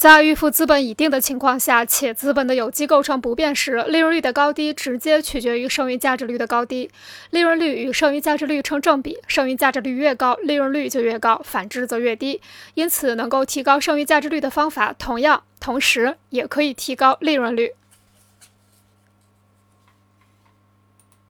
在预付资本已定的情况下且资本的有机构成不变时利润率的高低直接取决于剩余价值率的高低。利润率与剩余价值率成正比剩余价值率越高利润率就越高反之则越低。因此能够提高剩余价值率的方法同样同时也可以提高利润率。